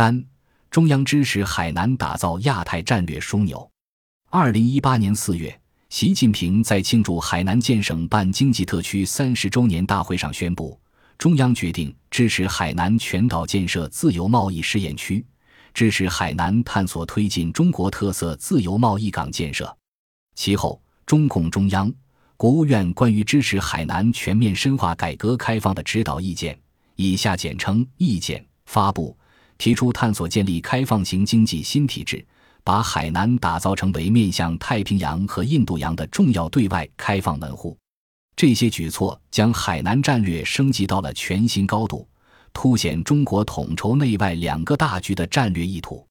三、中央支持海南打造亚太战略枢纽。二零一八年四月，习近平在庆祝海南建省办经济特区三十周年大会上宣布，中央决定支持海南全岛建设自由贸易试验区，支持海南探索推进中国特色自由贸易港建设。其后，中共中央、国务院关于支持海南全面深化改革开放的指导意见（以下简称意见）发布。提出探索建立开放型经济新体制，把海南打造成为面向太平洋和印度洋的重要对外开放门户。这些举措将海南战略升级到了全新高度，凸显中国统筹内外两个大局的战略意图。